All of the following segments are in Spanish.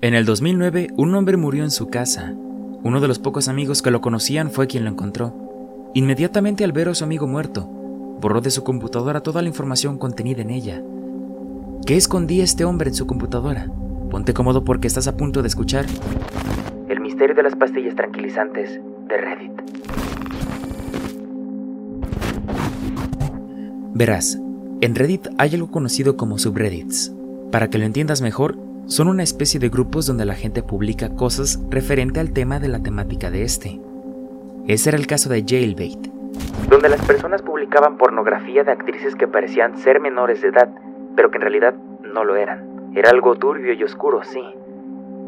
En el 2009, un hombre murió en su casa. Uno de los pocos amigos que lo conocían fue quien lo encontró. Inmediatamente al ver a su amigo muerto, borró de su computadora toda la información contenida en ella. ¿Qué escondía este hombre en su computadora? Ponte cómodo porque estás a punto de escuchar El misterio de las pastillas tranquilizantes de Reddit. Verás, en Reddit hay algo conocido como subreddits. Para que lo entiendas mejor, son una especie de grupos donde la gente publica cosas referente al tema de la temática de este. Ese era el caso de Jailbait, donde las personas publicaban pornografía de actrices que parecían ser menores de edad, pero que en realidad no lo eran. Era algo turbio y oscuro, sí,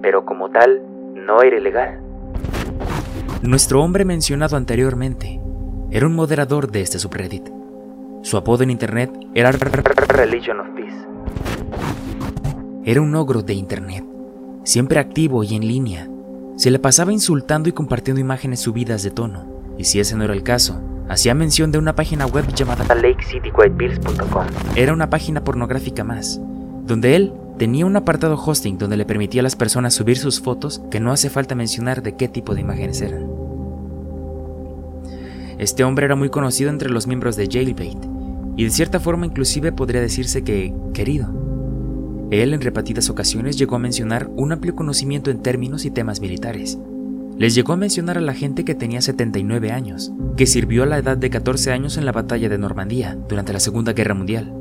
pero como tal, no era ilegal. Nuestro hombre mencionado anteriormente era un moderador de este subreddit. Su apodo en internet era Religion of Peace. Era un ogro de internet, siempre activo y en línea. Se le pasaba insultando y compartiendo imágenes subidas de tono, y si ese no era el caso, hacía mención de una página web llamada LakeCityWhiteBills.com. Era una página pornográfica más, donde él tenía un apartado hosting donde le permitía a las personas subir sus fotos que no hace falta mencionar de qué tipo de imágenes eran. Este hombre era muy conocido entre los miembros de Jailbait, y de cierta forma inclusive podría decirse que querido. Él en repetidas ocasiones llegó a mencionar un amplio conocimiento en términos y temas militares. Les llegó a mencionar a la gente que tenía 79 años, que sirvió a la edad de 14 años en la batalla de Normandía durante la Segunda Guerra Mundial.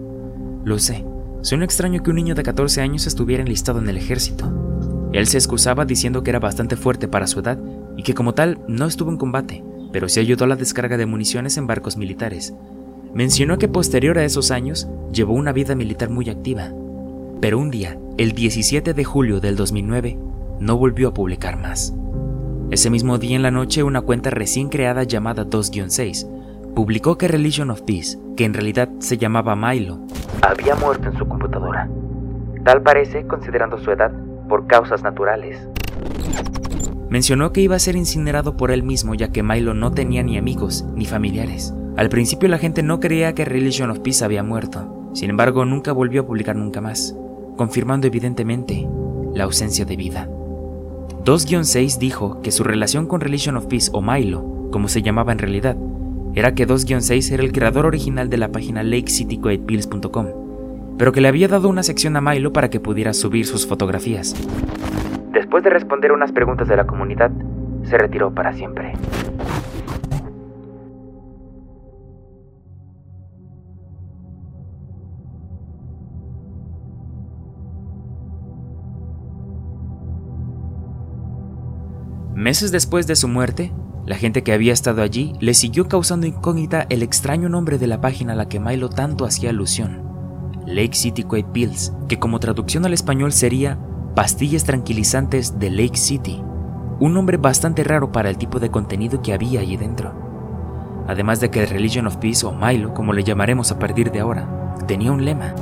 Lo sé, suena extraño que un niño de 14 años estuviera enlistado en el ejército. Él se excusaba diciendo que era bastante fuerte para su edad y que como tal no estuvo en combate, pero sí ayudó a la descarga de municiones en barcos militares. Mencionó que posterior a esos años llevó una vida militar muy activa, pero un día, el 17 de julio del 2009, no volvió a publicar más. Ese mismo día en la noche, una cuenta recién creada llamada 2-6 publicó que Religion of Peace, que en realidad se llamaba Milo, Había muerto en su computadora. Tal parece, considerando su edad, por causas naturales. mencionó que iba a ser incinerado por él mismo ya que Milo no tenía ni amigos ni familiares. Al principio la gente no creía que Religion of Peace había muerto, sin embargo nunca volvió a publicar nunca más, confirmando evidentemente la ausencia de vida. 2-6 dijo que su relación con Religion of Peace o Milo, como se llamaba en realidad, era que 2-6 era el creador original de la página lakecityquaitpills.com, pero que le había dado una sección a Milo para que pudiera subir sus fotografías. Después de responder unas preguntas de la comunidad, se retiró para siempre. Meses después de su muerte, la gente que había estado allí le siguió causando incógnita el extraño nombre de la página a la que Milo tanto hacía alusión, Lake City Quaid Pills, que como traducción al español sería Pastillas tranquilizantes de Lake City, un nombre bastante raro para el tipo de contenido que había allí dentro. Además de que Religion of Peace o Milo, como le llamaremos a partir de ahora, tenía un lema,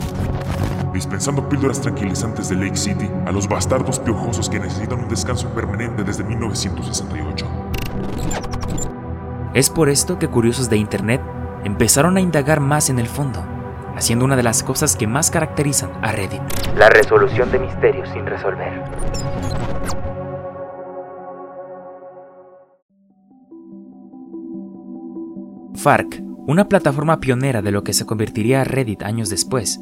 dispensando píldoras tranquilizantes de Lake City a los bastardos piojosos que necesitan un descanso permanente desde 1968. Es por esto que curiosos de Internet empezaron a indagar más en el fondo, haciendo una de las cosas que más caracterizan a Reddit. La resolución de misterios sin resolver. Farc, una plataforma pionera de lo que se convertiría a Reddit años después,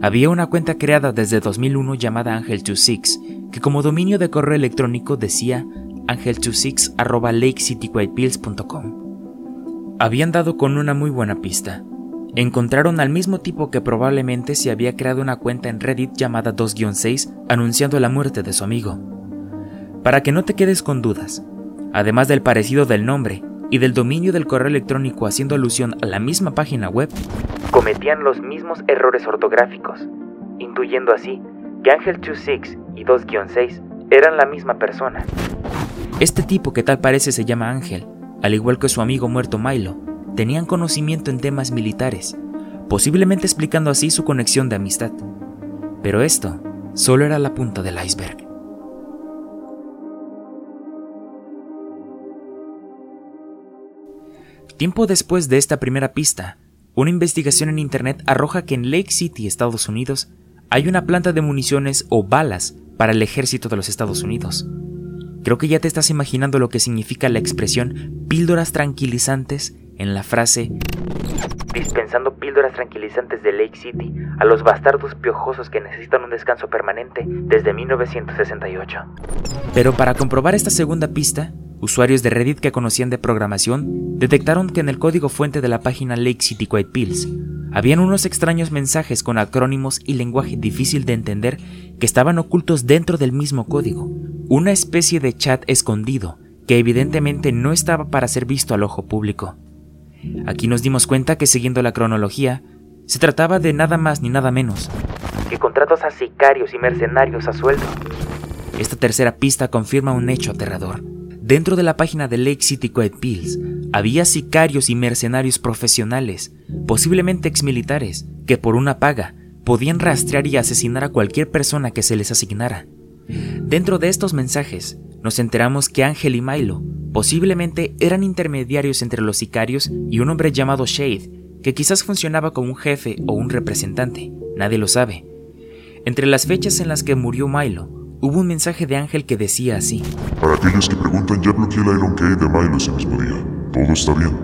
había una cuenta creada desde 2001 llamada Angel26, que como dominio de correo electrónico decía angel26@lakecityquaitpills.com. Habían dado con una muy buena pista. Encontraron al mismo tipo que probablemente se había creado una cuenta en Reddit llamada 2-6 anunciando la muerte de su amigo. Para que no te quedes con dudas, además del parecido del nombre y del dominio del correo electrónico haciendo alusión a la misma página web, Cometían los mismos errores ortográficos, intuyendo así que Ángel 26 y 2-6 eran la misma persona. Este tipo que tal parece se llama Ángel, al igual que su amigo muerto Milo, tenían conocimiento en temas militares, posiblemente explicando así su conexión de amistad. Pero esto solo era la punta del iceberg. Tiempo después de esta primera pista, una investigación en Internet arroja que en Lake City, Estados Unidos, hay una planta de municiones o balas para el ejército de los Estados Unidos. Creo que ya te estás imaginando lo que significa la expresión píldoras tranquilizantes en la frase dispensando píldoras tranquilizantes de Lake City a los bastardos piojosos que necesitan un descanso permanente desde 1968. Pero para comprobar esta segunda pista, usuarios de Reddit que conocían de programación detectaron que en el código fuente de la página Lake City Quiet Pills habían unos extraños mensajes con acrónimos y lenguaje difícil de entender que estaban ocultos dentro del mismo código, una especie de chat escondido que evidentemente no estaba para ser visto al ojo público. Aquí nos dimos cuenta que siguiendo la cronología, se trataba de nada más ni nada menos que contratos a sicarios y mercenarios a sueldo. Esta tercera pista confirma un hecho aterrador. Dentro de la página de Lake City Quiet Pills había sicarios y mercenarios profesionales, posiblemente exmilitares, que por una paga podían rastrear y asesinar a cualquier persona que se les asignara. Dentro de estos mensajes, nos enteramos que Ángel y Milo posiblemente eran intermediarios entre los sicarios y un hombre llamado Shade, que quizás funcionaba como un jefe o un representante, nadie lo sabe. Entre las fechas en las que murió Milo, hubo un mensaje de Ángel que decía así. Para aquellos que preguntan, ya bloqueé el Iron Key de Milo ese mismo día. Todo está bien.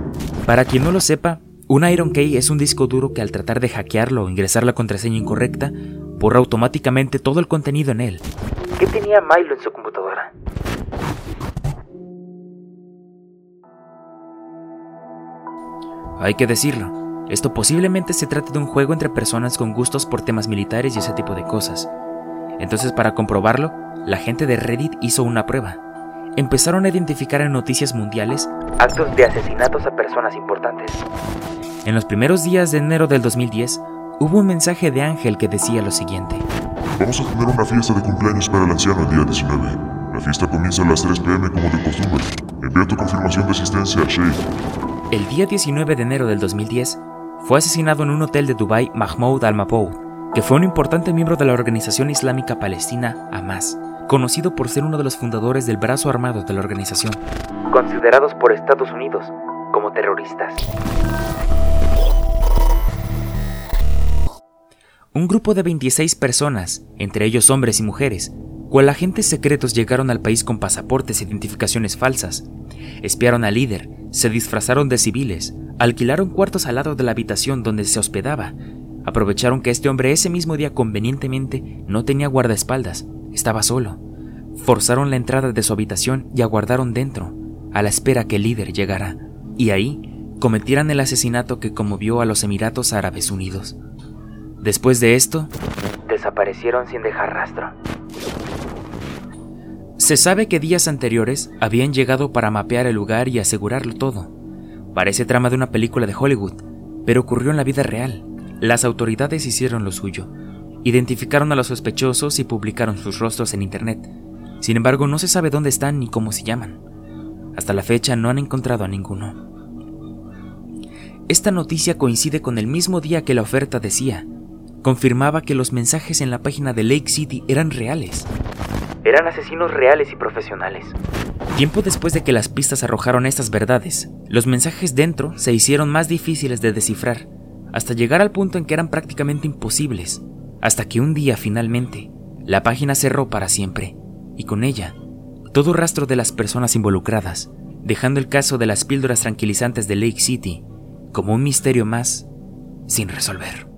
Para quien no lo sepa, un Iron Key es un disco duro que al tratar de hackearlo o ingresar la contraseña incorrecta, borra automáticamente todo el contenido en él. ¿Qué tenía Milo en su computadora? Hay que decirlo, esto posiblemente se trate de un juego entre personas con gustos por temas militares y ese tipo de cosas. Entonces para comprobarlo, la gente de Reddit hizo una prueba. Empezaron a identificar en noticias mundiales actos de asesinatos a personas importantes. En los primeros días de enero del 2010, hubo un mensaje de Ángel que decía lo siguiente. Vamos a tener una fiesta de cumpleaños para el anciano el día 19. La fiesta comienza a las 3 pm como de costumbre. Envía tu confirmación de asistencia a Shade. El día 19 de enero del 2010, fue asesinado en un hotel de Dubái Mahmoud al-Mapoud, que fue un importante miembro de la organización islámica palestina Hamas, conocido por ser uno de los fundadores del brazo armado de la organización. Considerados por Estados Unidos como terroristas. Un grupo de 26 personas, entre ellos hombres y mujeres, cual agentes secretos llegaron al país con pasaportes e identificaciones falsas, espiaron al líder, se disfrazaron de civiles, alquilaron cuartos al lado de la habitación donde se hospedaba, aprovecharon que este hombre ese mismo día convenientemente no tenía guardaespaldas, estaba solo, forzaron la entrada de su habitación y aguardaron dentro, a la espera que el líder llegara, y ahí cometieran el asesinato que conmovió a los Emiratos Árabes Unidos. Después de esto, desaparecieron sin dejar rastro. Se sabe que días anteriores habían llegado para mapear el lugar y asegurarlo todo. Parece trama de una película de Hollywood, pero ocurrió en la vida real. Las autoridades hicieron lo suyo. Identificaron a los sospechosos y publicaron sus rostros en Internet. Sin embargo, no se sabe dónde están ni cómo se llaman. Hasta la fecha no han encontrado a ninguno. Esta noticia coincide con el mismo día que la oferta decía. Confirmaba que los mensajes en la página de Lake City eran reales. Eran asesinos reales y profesionales. Tiempo después de que las pistas arrojaron estas verdades, los mensajes dentro se hicieron más difíciles de descifrar, hasta llegar al punto en que eran prácticamente imposibles, hasta que un día finalmente, la página cerró para siempre, y con ella, todo rastro de las personas involucradas, dejando el caso de las píldoras tranquilizantes de Lake City como un misterio más sin resolver.